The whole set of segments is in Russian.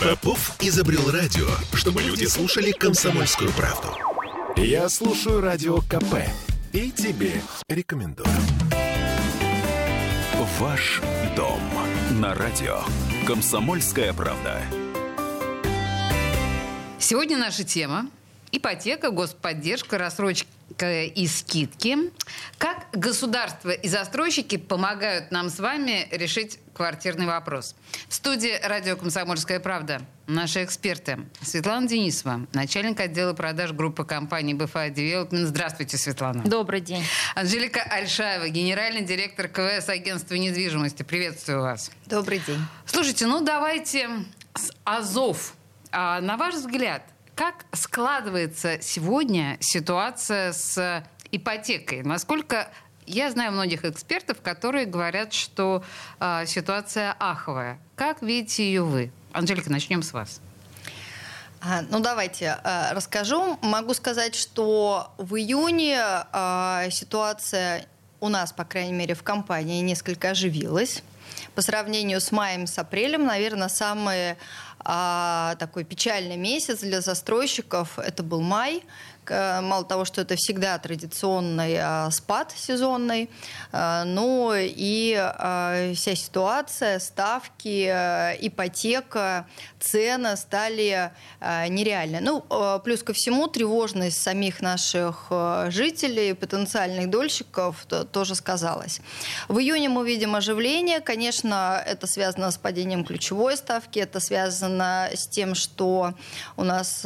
Попов изобрел радио, чтобы люди слушали комсомольскую правду. Я слушаю радио КП и тебе рекомендую. Ваш дом на радио. Комсомольская правда. Сегодня наша тема ипотека, господдержка, рассрочка и скидки. Как государство и застройщики помогают нам с вами решить квартирный вопрос? В студии радио «Комсомольская правда» наши эксперты. Светлана Денисова, начальник отдела продаж группы компании BFI Development. Здравствуйте, Светлана. Добрый день. Анжелика Альшаева, генеральный директор КВС агентства недвижимости. Приветствую вас. Добрый день. Слушайте, ну давайте с Азов. А, на ваш взгляд, как складывается сегодня ситуация с ипотекой? Насколько я знаю многих экспертов, которые говорят, что э, ситуация аховая. Как видите ее вы? Анжелика, начнем с вас. А, ну, давайте э, расскажу. Могу сказать, что в июне ситуация у нас, по крайней мере, в компании несколько оживилась. По сравнению с маем, с апрелем, наверное, самые а, такой печальный месяц для застройщиков. Это был май, мало того, что это всегда традиционный а, спад сезонный, а, но и а, вся ситуация, ставки, ипотека, цены стали нереальны. Ну, плюс ко всему, тревожность самих наших жителей, потенциальных дольщиков тоже сказалась. В июне мы видим оживление. Конечно, это связано с падением ключевой ставки, это связано с тем, что у нас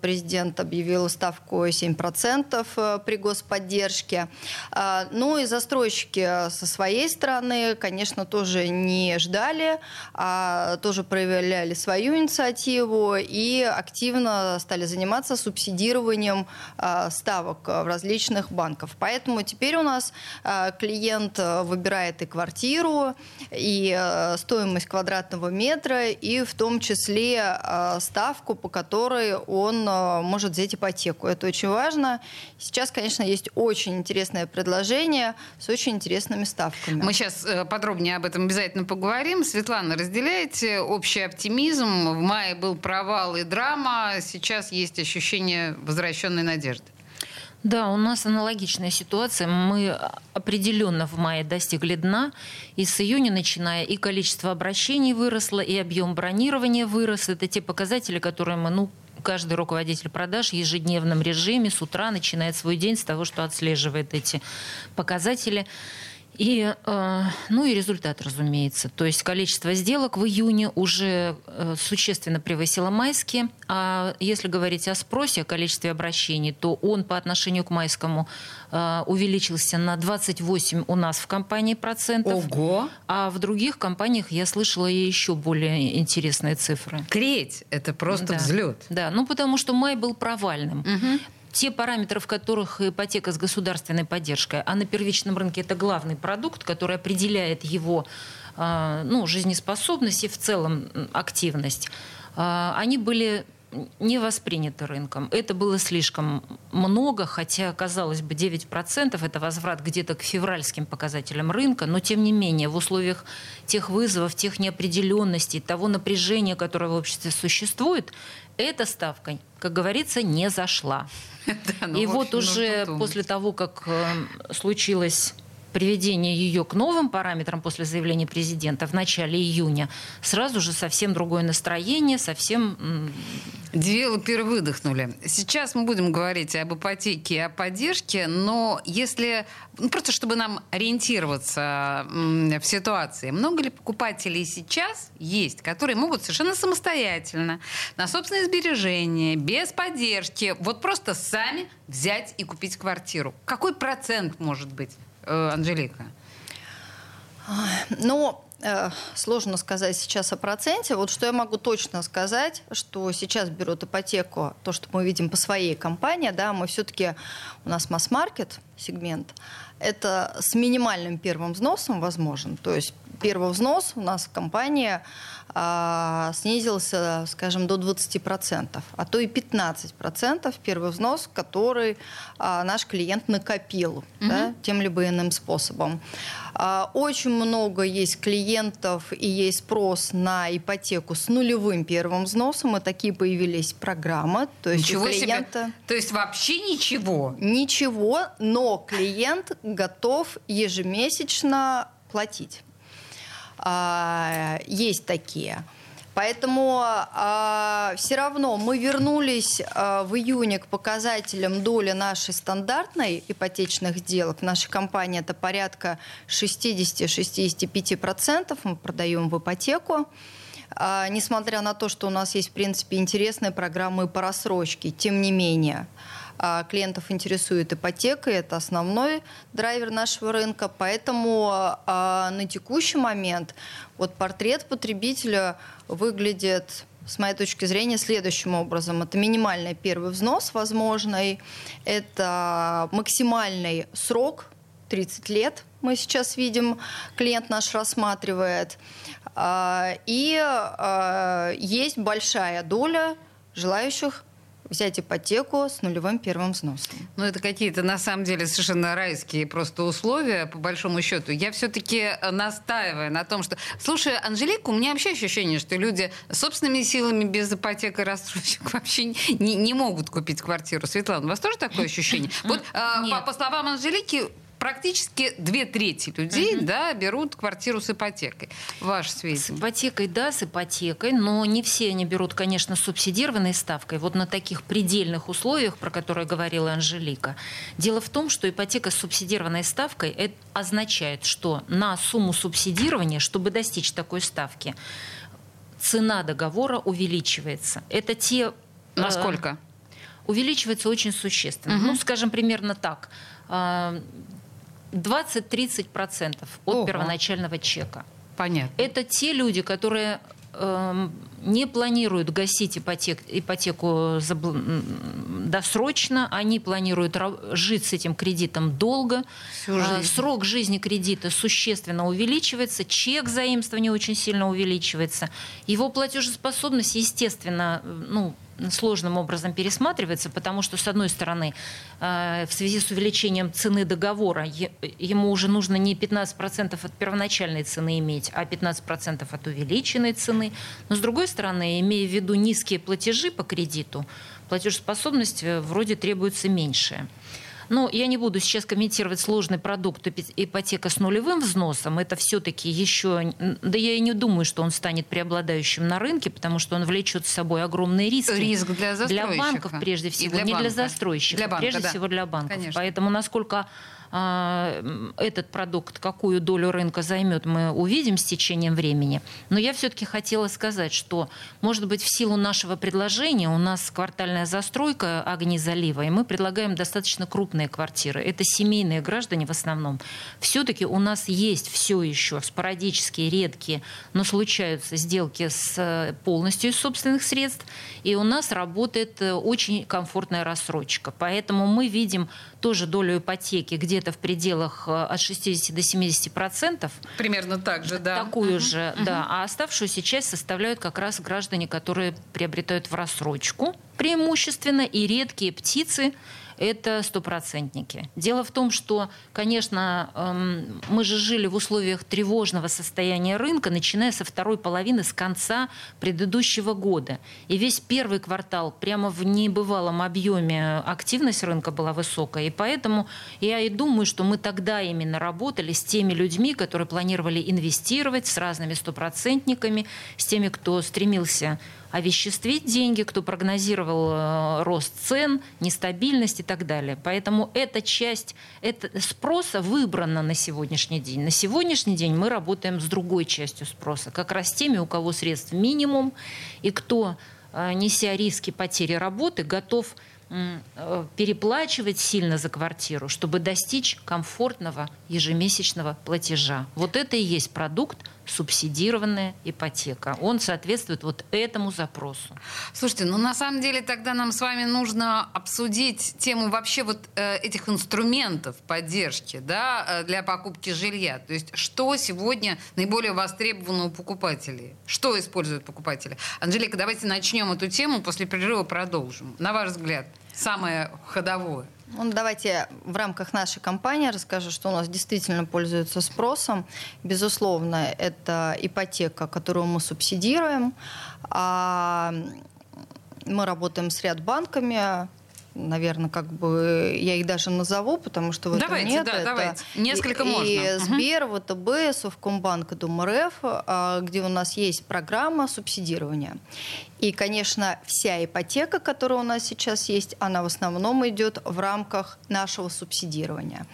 президент объявил ставку такое 7% э, при господдержке. А, ну и застройщики со своей стороны, конечно, тоже не ждали, а тоже проявляли свою инициативу и активно стали заниматься субсидированием а, ставок в различных банков. Поэтому теперь у нас клиент выбирает и квартиру, и стоимость квадратного метра, и в том числе ставку, по которой он может взять ипотеку. Это очень важно. Сейчас, конечно, есть очень интересное предложение с очень интересными ставками. Мы сейчас э, подробнее об этом обязательно поговорим. Светлана, разделяете общий оптимизм? В мае был провал и драма, сейчас есть ощущение возвращенной надежды. Да, у нас аналогичная ситуация. Мы определенно в мае достигли дна, и с июня начиная и количество обращений выросло, и объем бронирования вырос. Это те показатели, которые мы ну, каждый руководитель продаж в ежедневном режиме с утра начинает свой день с того, что отслеживает эти показатели. И, э, ну и результат, разумеется. То есть количество сделок в июне уже э, существенно превысило майские. А если говорить о спросе, о количестве обращений, то он по отношению к майскому э, увеличился на 28 у нас в компании процентов. Ого! А в других компаниях я слышала еще более интересные цифры. Треть – это просто да. взлет. Да, ну потому что май был провальным. Угу те параметры, в которых ипотека с государственной поддержкой, а на первичном рынке это главный продукт, который определяет его а, ну, жизнеспособность и в целом активность, а, они были не восприняты рынком. Это было слишком много, хотя, казалось бы, 9% это возврат где-то к февральским показателям рынка, но тем не менее в условиях тех вызовов, тех неопределенностей, того напряжения, которое в обществе существует, эта ставка, как говорится, не зашла. Ну, И вот уже после того, как э, случилось приведение ее к новым параметрам после заявления президента в начале июня, сразу же совсем другое настроение, совсем... Девелоперы выдохнули. Сейчас мы будем говорить об ипотеке и о поддержке, но если... Ну, просто чтобы нам ориентироваться в ситуации. Много ли покупателей сейчас есть, которые могут совершенно самостоятельно, на собственные сбережения, без поддержки, вот просто сами взять и купить квартиру? Какой процент может быть? Э, Анжелика? Ну, э, сложно сказать сейчас о проценте. Вот что я могу точно сказать, что сейчас берут ипотеку, то, что мы видим по своей компании, да, мы все-таки, у нас масс-маркет сегмент, это с минимальным первым взносом возможен. То есть первый взнос у нас в компании а, снизился, скажем, до 20%, а то и 15% первый взнос, который а, наш клиент накопил угу. да, тем либо иным способом. А, очень много есть клиентов и есть спрос на ипотеку с нулевым первым взносом, и такие появились программы. То есть ничего клиента... себе! То есть вообще ничего? Ничего, но клиент готов ежемесячно платить. А, есть такие. Поэтому э, все равно мы вернулись э, в июне к показателям доли нашей стандартной ипотечных сделок. В нашей компании это порядка 60-65% мы продаем в ипотеку. Э, несмотря на то, что у нас есть, в принципе, интересные программы по рассрочке, тем не менее клиентов интересует ипотека, и это основной драйвер нашего рынка. Поэтому а, на текущий момент вот портрет потребителя выглядит с моей точки зрения, следующим образом. Это минимальный первый взнос возможный, это максимальный срок 30 лет, мы сейчас видим, клиент наш рассматривает. А, и есть большая доля желающих взять ипотеку с нулевым первым взносом. Ну, это какие-то, на самом деле, совершенно райские просто условия, по большому счету. Я все-таки э, настаиваю на том, что... Слушай, Анжелику, у меня вообще ощущение, что люди собственными силами без ипотеки и рассрочек вообще не, не могут купить квартиру. Светлана, у вас тоже такое ощущение? Вот, э, по словам Анжелики, практически две трети людей угу. да, берут квартиру с ипотекой. Ваш свет. С ипотекой, да, с ипотекой, но не все они берут, конечно, с субсидированной ставкой. Вот на таких предельных условиях, про которые говорила Анжелика. Дело в том, что ипотека с субсидированной ставкой это означает, что на сумму субсидирования, чтобы достичь такой ставки, цена договора увеличивается. Это те... Насколько? Э, увеличивается очень существенно. Угу. Ну, скажем, примерно так. Э, 20-30% от Ого. первоначального чека. Понятно. Это те люди, которые э, не планируют гасить ипотек, ипотеку забл... досрочно, они планируют жить с этим кредитом долго. Э, срок жизни кредита существенно увеличивается, чек заимствования очень сильно увеличивается. Его платежеспособность, естественно, ну, сложным образом пересматривается, потому что, с одной стороны, э, в связи с увеличением цены договора ему уже нужно не 15% от первоначальной цены иметь, а 15% от увеличенной цены. Но, с другой стороны, имея в виду низкие платежи по кредиту, платежеспособность э, вроде требуется меньшая. Но я не буду сейчас комментировать сложный продукт ипотека с нулевым взносом. Это все-таки еще... Да я и не думаю, что он станет преобладающим на рынке, потому что он влечет с собой огромные риски. Риск для застройщика. Для банков, прежде всего. Для не банка. для застройщиков, для банка, прежде да. всего для банков. Конечно. Поэтому насколько этот продукт, какую долю рынка займет, мы увидим с течением времени. Но я все-таки хотела сказать, что, может быть, в силу нашего предложения у нас квартальная застройка огни залива, и мы предлагаем достаточно крупные квартиры. Это семейные граждане в основном. Все-таки у нас есть все еще спорадические, редкие, но случаются сделки с полностью из собственных средств, и у нас работает э, очень комфортная рассрочка. Поэтому мы видим тоже долю ипотеки где-то в пределах э, от 60 до 70 процентов. Примерно так же, да. Такую uh-huh. же, uh-huh. да. А оставшуюся часть составляют как раз граждане, которые приобретают в рассрочку преимущественно и редкие птицы, это стопроцентники. Дело в том, что, конечно, эм, мы же жили в условиях тревожного состояния рынка, начиная со второй половины, с конца предыдущего года. И весь первый квартал прямо в небывалом объеме активность рынка была высокая. И поэтому я и думаю, что мы тогда именно работали с теми людьми, которые планировали инвестировать, с разными стопроцентниками, с теми, кто стремился овеществить деньги, кто прогнозировал э, рост цен, нестабильность и так далее. Поэтому эта часть это спроса выбрана на сегодняшний день. На сегодняшний день мы работаем с другой частью спроса, как раз теми, у кого средств минимум, и кто, э, неся риски потери работы, готов э, переплачивать сильно за квартиру, чтобы достичь комфортного ежемесячного платежа. Вот это и есть продукт субсидированная ипотека. Он соответствует вот этому запросу. Слушайте, ну на самом деле тогда нам с вами нужно обсудить тему вообще вот э, этих инструментов поддержки да, э, для покупки жилья. То есть что сегодня наиболее востребовано у покупателей? Что используют покупатели? Анжелика, давайте начнем эту тему, после перерыва продолжим. На ваш взгляд, самое ходовое? Ну, давайте в рамках нашей компании расскажу, что у нас действительно пользуется спросом. Безусловно, это ипотека, которую мы субсидируем. А мы работаем с ряд банками, наверное, как бы я их даже назову, потому что в давайте, этом нет. Да, это давайте. Несколько и, можно. И Сбер, угу. ВТБ, Совкомбанк и ДумРФ, а, где у нас есть программа субсидирования. И, конечно, вся ипотека, которая у нас сейчас есть, она в основном идет в рамках нашего субсидирования.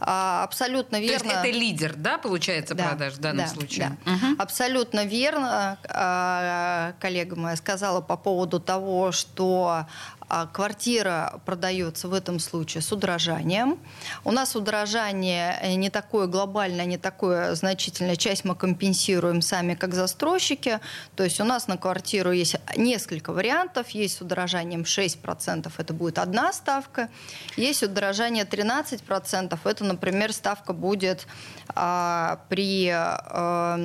А, абсолютно верно. То есть это лидер, да, получается, да, продаж в данном да, случае? Да. Угу. Абсолютно верно. А, коллега моя сказала по поводу того, что квартира продается в этом случае с удорожанием. У нас удорожание э, не такое глобальное, не такое значительное. Часть мы компенсируем сами как застройщики. То есть у нас на квартиру есть несколько вариантов. Есть с удорожанием 6%, это будет одна ставка. Есть удорожание 13%, это, например, ставка будет а, при а,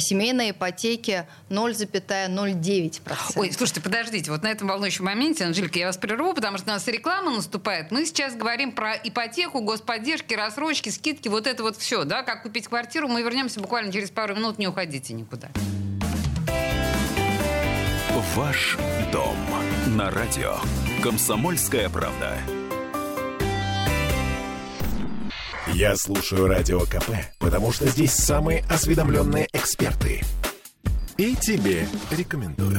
семейной ипотеке 0,09%. Ой, слушайте, подождите, вот на этом волнующем моменте, Анжелика, Анжелика, я вас прерву, потому что у нас реклама наступает. Мы сейчас говорим про ипотеку, господдержки, рассрочки, скидки, вот это вот все, да, как купить квартиру. Мы вернемся буквально через пару минут, не уходите никуда. Ваш дом на радио. Комсомольская правда. Я слушаю радио КП, потому что здесь самые осведомленные эксперты. И тебе рекомендую.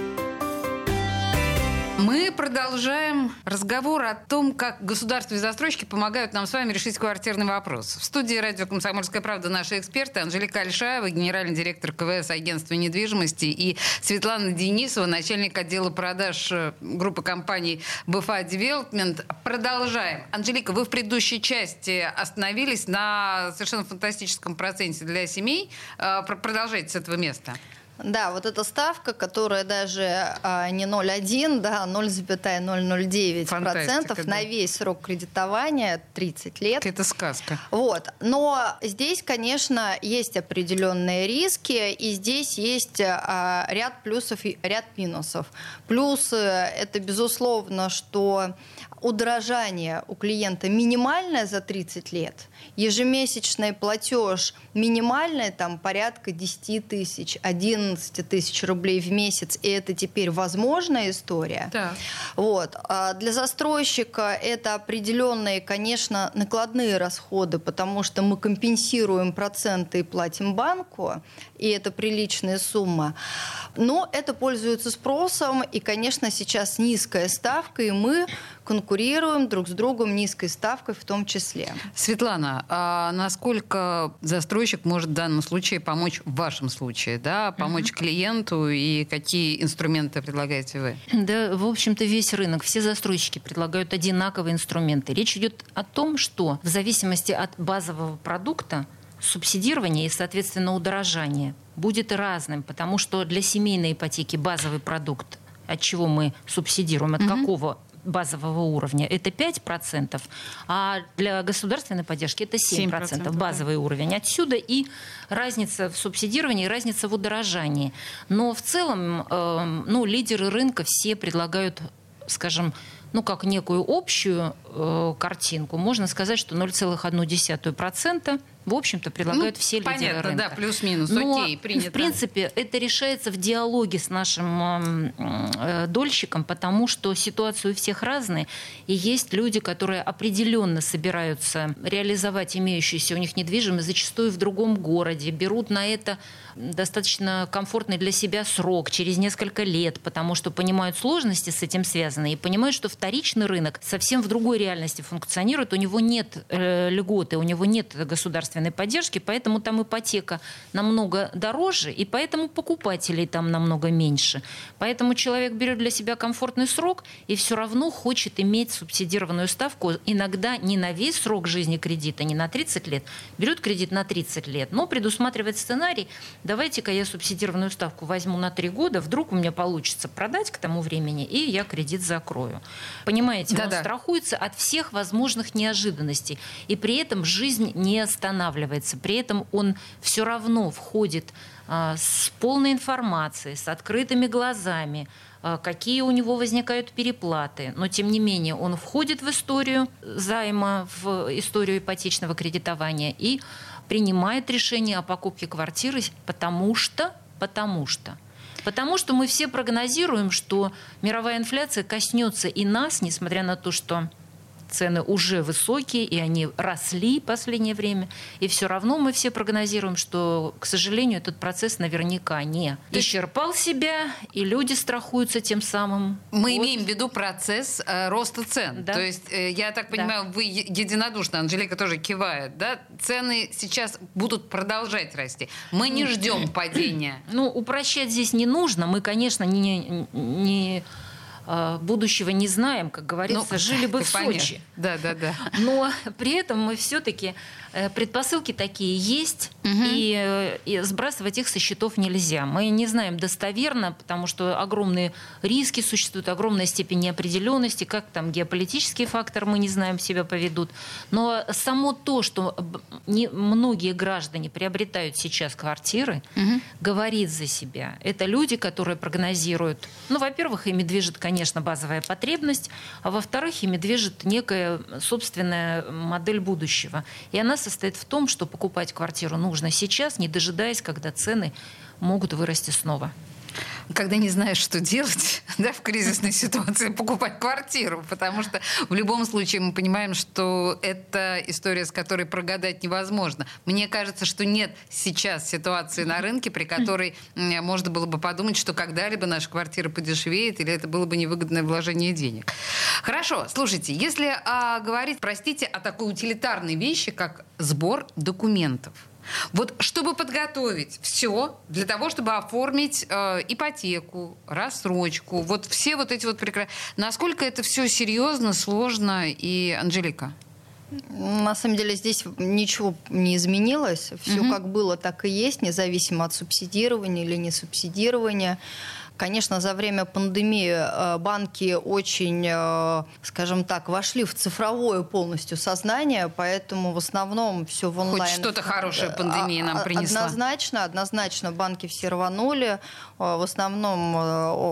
Мы продолжаем разговор о том, как государство и застройщики помогают нам с вами решить квартирный вопрос. В студии радио «Комсомольская правда» наши эксперты Анжелика Альшаева, генеральный директор КВС агентства недвижимости, и Светлана Денисова, начальник отдела продаж э, группы компаний БФА Девелопмент. Продолжаем. Анжелика, вы в предыдущей части остановились на совершенно фантастическом проценте для семей. Э, продолжайте с этого места. Да, вот эта ставка, которая даже а, не 0,1, да, 0,009% процентов да. на весь срок кредитования 30 лет. Это сказка. Вот. Но здесь, конечно, есть определенные риски, и здесь есть а, ряд плюсов и ряд минусов. Плюсы – это, безусловно, что удорожание у клиента минимальное за 30 лет, ежемесячный платеж минимальный, там порядка 10 тысяч, 11 тысяч рублей в месяц, и это теперь возможная история. Да. Вот. А для застройщика это определенные, конечно, накладные расходы, потому что мы компенсируем проценты и платим банку, и это приличная сумма. Но это пользуется спросом, и, конечно, сейчас низкая ставка, и мы конкурируем друг с другом низкой ставкой в том числе. Светлана, а насколько застройщик может в данном случае помочь в вашем случае, да, помочь uh-huh. клиенту и какие инструменты предлагаете вы? Да, в общем-то, весь рынок, все застройщики предлагают одинаковые инструменты. Речь идет о том, что в зависимости от базового продукта субсидирование и, соответственно, удорожание будет разным, потому что для семейной ипотеки базовый продукт, от чего мы субсидируем, от угу. какого базового уровня, это 5%, а для государственной поддержки это 7%, 7% базовый да. уровень. Отсюда и разница в субсидировании, и разница в удорожании. Но в целом э, ну, лидеры рынка все предлагают, скажем, ну, как некую общую э, картинку, можно сказать, что 0,1% в общем-то, предлагают ну, все лидеры понятно, рынка. да, плюс-минус, Но, окей, принято. в принципе, это решается в диалоге с нашим э, дольщиком, потому что ситуация у всех разная, и есть люди, которые определенно собираются реализовать имеющуюся у них недвижимость, зачастую в другом городе, берут на это достаточно комфортный для себя срок, через несколько лет, потому что понимают сложности с этим связанные, и понимают, что вторичный рынок совсем в другой реальности функционирует, у него нет э, льготы, у него нет государственной поддержки, поэтому там ипотека намного дороже, и поэтому покупателей там намного меньше. Поэтому человек берет для себя комфортный срок и все равно хочет иметь субсидированную ставку, иногда не на весь срок жизни кредита, не на 30 лет, берет кредит на 30 лет, но предусматривает сценарий, давайте-ка я субсидированную ставку возьму на 3 года, вдруг у меня получится продать к тому времени, и я кредит закрою. Понимаете, да -да. он страхуется от всех возможных неожиданностей. И при этом жизнь не останавливается. При этом он все равно входит а, с полной информацией, с открытыми глазами, а, какие у него возникают переплаты. Но, тем не менее, он входит в историю займа, в историю ипотечного кредитования и принимает решение о покупке квартиры, потому что, потому что. Потому что мы все прогнозируем, что мировая инфляция коснется и нас, несмотря на то, что цены уже высокие, и они росли в последнее время. И все равно мы все прогнозируем, что, к сожалению, этот процесс наверняка не исчерпал себя, и люди страхуются тем самым. Мы вот. имеем в виду процесс э, роста цен. Да. То есть, э, я так понимаю, да. вы единодушно, Анжелика тоже кивает, да? Цены сейчас будут продолжать расти. Мы не ждем падения. Ну, упрощать здесь не нужно. Мы, конечно, не, не будущего не знаем, как говорится, ну, жили бы в Сочи. Да, да, да. Но при этом мы все-таки Э, предпосылки такие есть, угу. и, э, и сбрасывать их со счетов нельзя. Мы не знаем достоверно, потому что огромные риски существуют, огромная степень неопределенности, как там геополитические факторы мы не знаем себя поведут. Но само то, что не, многие граждане приобретают сейчас квартиры, угу. говорит за себя. Это люди, которые прогнозируют, ну, во-первых, ими движет, конечно, базовая потребность, а во-вторых, ими движет некая собственная модель будущего. И она состоит в том, что покупать квартиру нужно сейчас, не дожидаясь, когда цены могут вырасти снова когда не знаешь, что делать да, в кризисной ситуации, покупать квартиру. Потому что в любом случае мы понимаем, что это история, с которой прогадать невозможно. Мне кажется, что нет сейчас ситуации на рынке, при которой можно было бы подумать, что когда-либо наша квартира подешевеет, или это было бы невыгодное вложение денег. Хорошо, слушайте, если а, говорить, простите, о такой утилитарной вещи, как сбор документов – вот чтобы подготовить все для того, чтобы оформить э, ипотеку, рассрочку, вот все вот эти вот прекрасные... Насколько это все серьезно, сложно и, Анжелика? На самом деле здесь ничего не изменилось. Все угу. как было, так и есть, независимо от субсидирования или не субсидирования. Конечно, за время пандемии э, банки очень, э, скажем так, вошли в цифровое полностью сознание, поэтому в основном все в онлайн. Хоть что-то хорошее пандемия нам а, а, принесла. Однозначно, однозначно банки все рванули. Э, в основном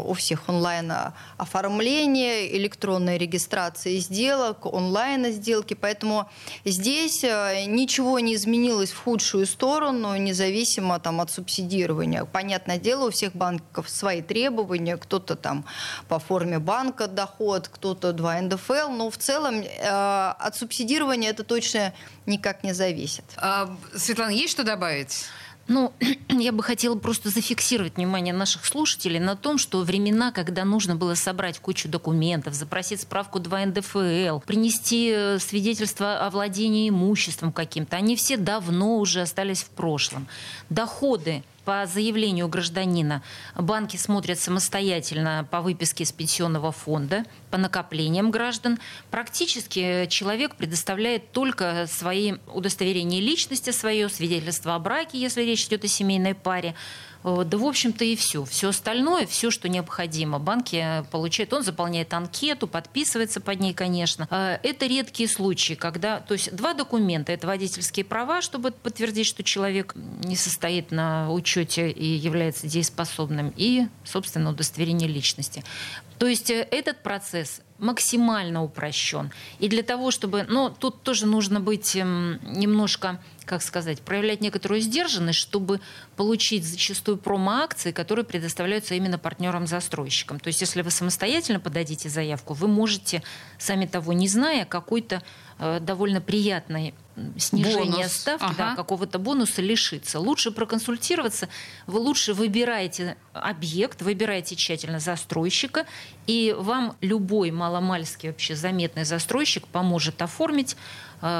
у всех онлайн оформление, электронная регистрация сделок, онлайн сделки. Поэтому здесь ничего не изменилось в худшую сторону, независимо там, от субсидирования. Понятное дело, у всех банков свои требования кто-то там по форме банка доход, кто-то 2 НДФЛ, но в целом э, от субсидирования это точно никак не зависит. А, Светлана, есть что добавить? Ну, я бы хотела просто зафиксировать внимание наших слушателей на том, что времена, когда нужно было собрать кучу документов, запросить справку 2 НДФЛ, принести э, свидетельство о владении имуществом каким-то, они все давно уже остались в прошлом. Доходы по заявлению гражданина банки смотрят самостоятельно по выписке из пенсионного фонда, по накоплениям граждан. Практически человек предоставляет только свои удостоверения личности, свое свидетельство о браке, если речь идет о семейной паре, да, в общем-то, и все. Все остальное, все, что необходимо, банки получают. Он заполняет анкету, подписывается под ней, конечно. Э, это редкие случаи, когда... То есть два документа. Это водительские права, чтобы подтвердить, что человек не состоит на учете и является дееспособным, и, собственно, удостоверение личности. То есть э, этот процесс максимально упрощен. И для того, чтобы... Но тут тоже нужно быть эм, немножко как сказать, проявлять некоторую сдержанность, чтобы получить зачастую промо-акции, которые предоставляются именно партнерам-застройщикам. То есть, если вы самостоятельно подадите заявку, вы можете, сами того не зная, какой-то э, довольно приятной снижения Бонус. ставки, Ага. да, какого-то бонуса лишиться. Лучше проконсультироваться, вы лучше выбираете объект, выбираете тщательно застройщика, и вам любой маломальский вообще заметный застройщик поможет оформить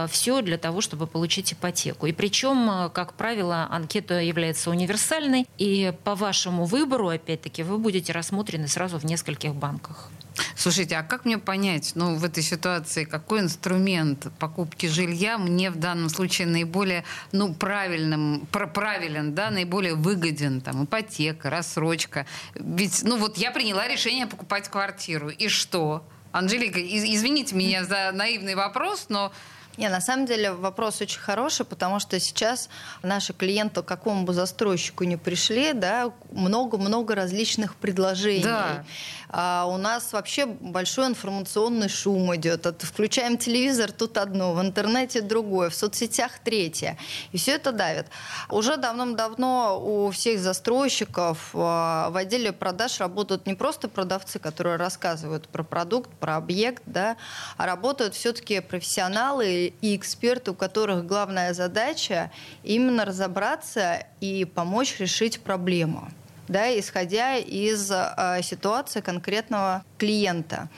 все для того, чтобы получить ипотеку. И причем, э, как правило, анкета является универсальной, и по вашему выбору, опять-таки, вы будете рассмотрены сразу в нескольких банках. Слушайте, а как мне понять, ну, в этой ситуации, какой инструмент покупки жилья мне в данном случае наиболее, ну, правильным, пр- правилен, да, наиболее выгоден, там, ипотека, рассрочка. Ведь, ну, вот я приняла решение покупать квартиру, и что? Анжелика, из- извините меня за наивный вопрос, но Не, на самом деле вопрос очень хороший, потому что сейчас наши клиенты, к какому бы застройщику ни пришли, да, много-много различных предложений. Да. А у нас вообще большой информационный шум идет. От- Включаем телевизор, тут одно, в интернете другое, в соцсетях третье. И все это давит. Уже давным-давно у всех застройщиков а, в отделе продаж работают не просто продавцы, которые рассказывают про продукт, про объект, да, а работают все-таки профессионалы и эксперты, у которых главная задача именно разобраться и помочь решить проблему да, исходя из э, ситуации конкретного клиента.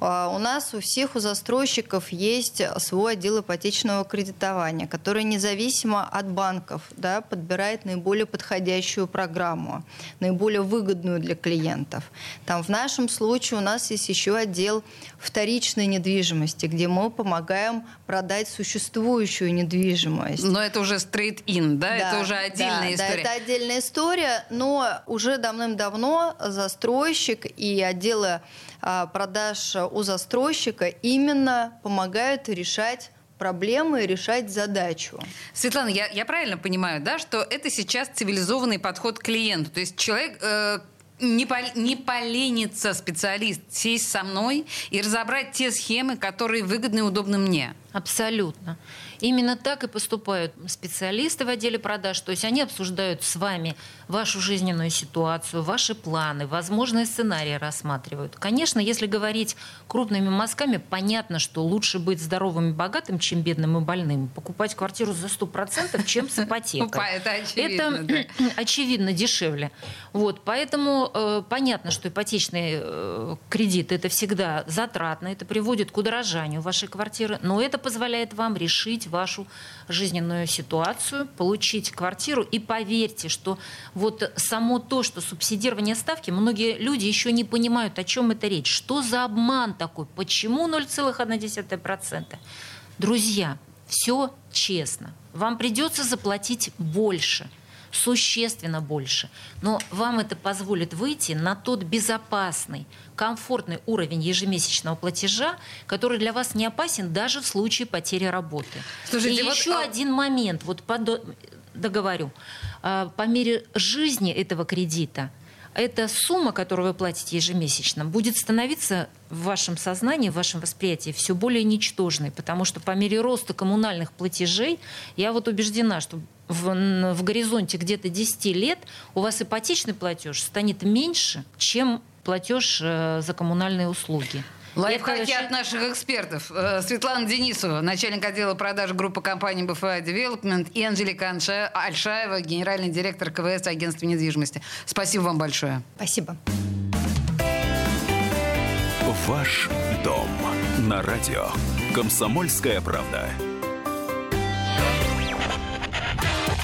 Э, у нас у всех у застройщиков есть свой отдел ипотечного кредитования, который независимо от банков да, подбирает наиболее подходящую программу, наиболее выгодную для клиентов. Там в нашем случае у нас есть еще отдел вторичной недвижимости, где мы помогаем продать существующую недвижимость. но это уже straight-in, да? это уже отдельная да, история. Да, это отдельная история, но уже давным-давно застройщик и отделы а, продаж у застройщика именно помогают решать проблемы и решать задачу. Светлана, я, я правильно понимаю, да, что это сейчас цивилизованный подход к клиенту? То есть человек э, не, пол- не поленится специалист сесть со мной и разобрать те схемы, которые выгодны и удобны мне. Абсолютно. Именно так и поступают специалисты в отделе продаж. То есть они обсуждают с вами вашу жизненную ситуацию, ваши планы, возможные сценарии рассматривают. Конечно, если говорить крупными мазками, понятно, что лучше быть здоровым и богатым, чем бедным и больным. Покупать квартиру за 100%, чем с ипотекой. Это очевидно, Это очевидно дешевле. Вот, поэтому э, понятно, что ипотечный э, кредит это всегда затратно, это приводит к удорожанию вашей квартиры, но это позволяет вам решить вашу жизненную ситуацию, получить квартиру. И поверьте, что вот само то, что субсидирование ставки, многие люди еще не понимают, о чем это речь. Что за обман такой? Почему 0,1%? Друзья, все честно. Вам придется заплатить больше, существенно больше. Но вам это позволит выйти на тот безопасный, комфортный уровень ежемесячного платежа, который для вас не опасен даже в случае потери работы. Слушайте, И вот, еще а- один момент, вот подо- договорю. А, По мере жизни этого кредита эта сумма, которую вы платите ежемесячно, будет становиться в вашем сознании, в вашем восприятии все более ничтожной, потому что по мере роста коммунальных платежей, я вот убеждена, что в, в горизонте где-то 10 лет у вас ипотечный платеж станет меньше, чем платеж э, за коммунальные услуги. Лайфхаки от наших экспертов. Э, Светлана Денисова, начальник отдела продаж группы компании БФА Development и Анжелика Альшаева, генеральный директор КВС агентства недвижимости. Спасибо вам большое. Спасибо. Ваш дом на радио. Комсомольская правда.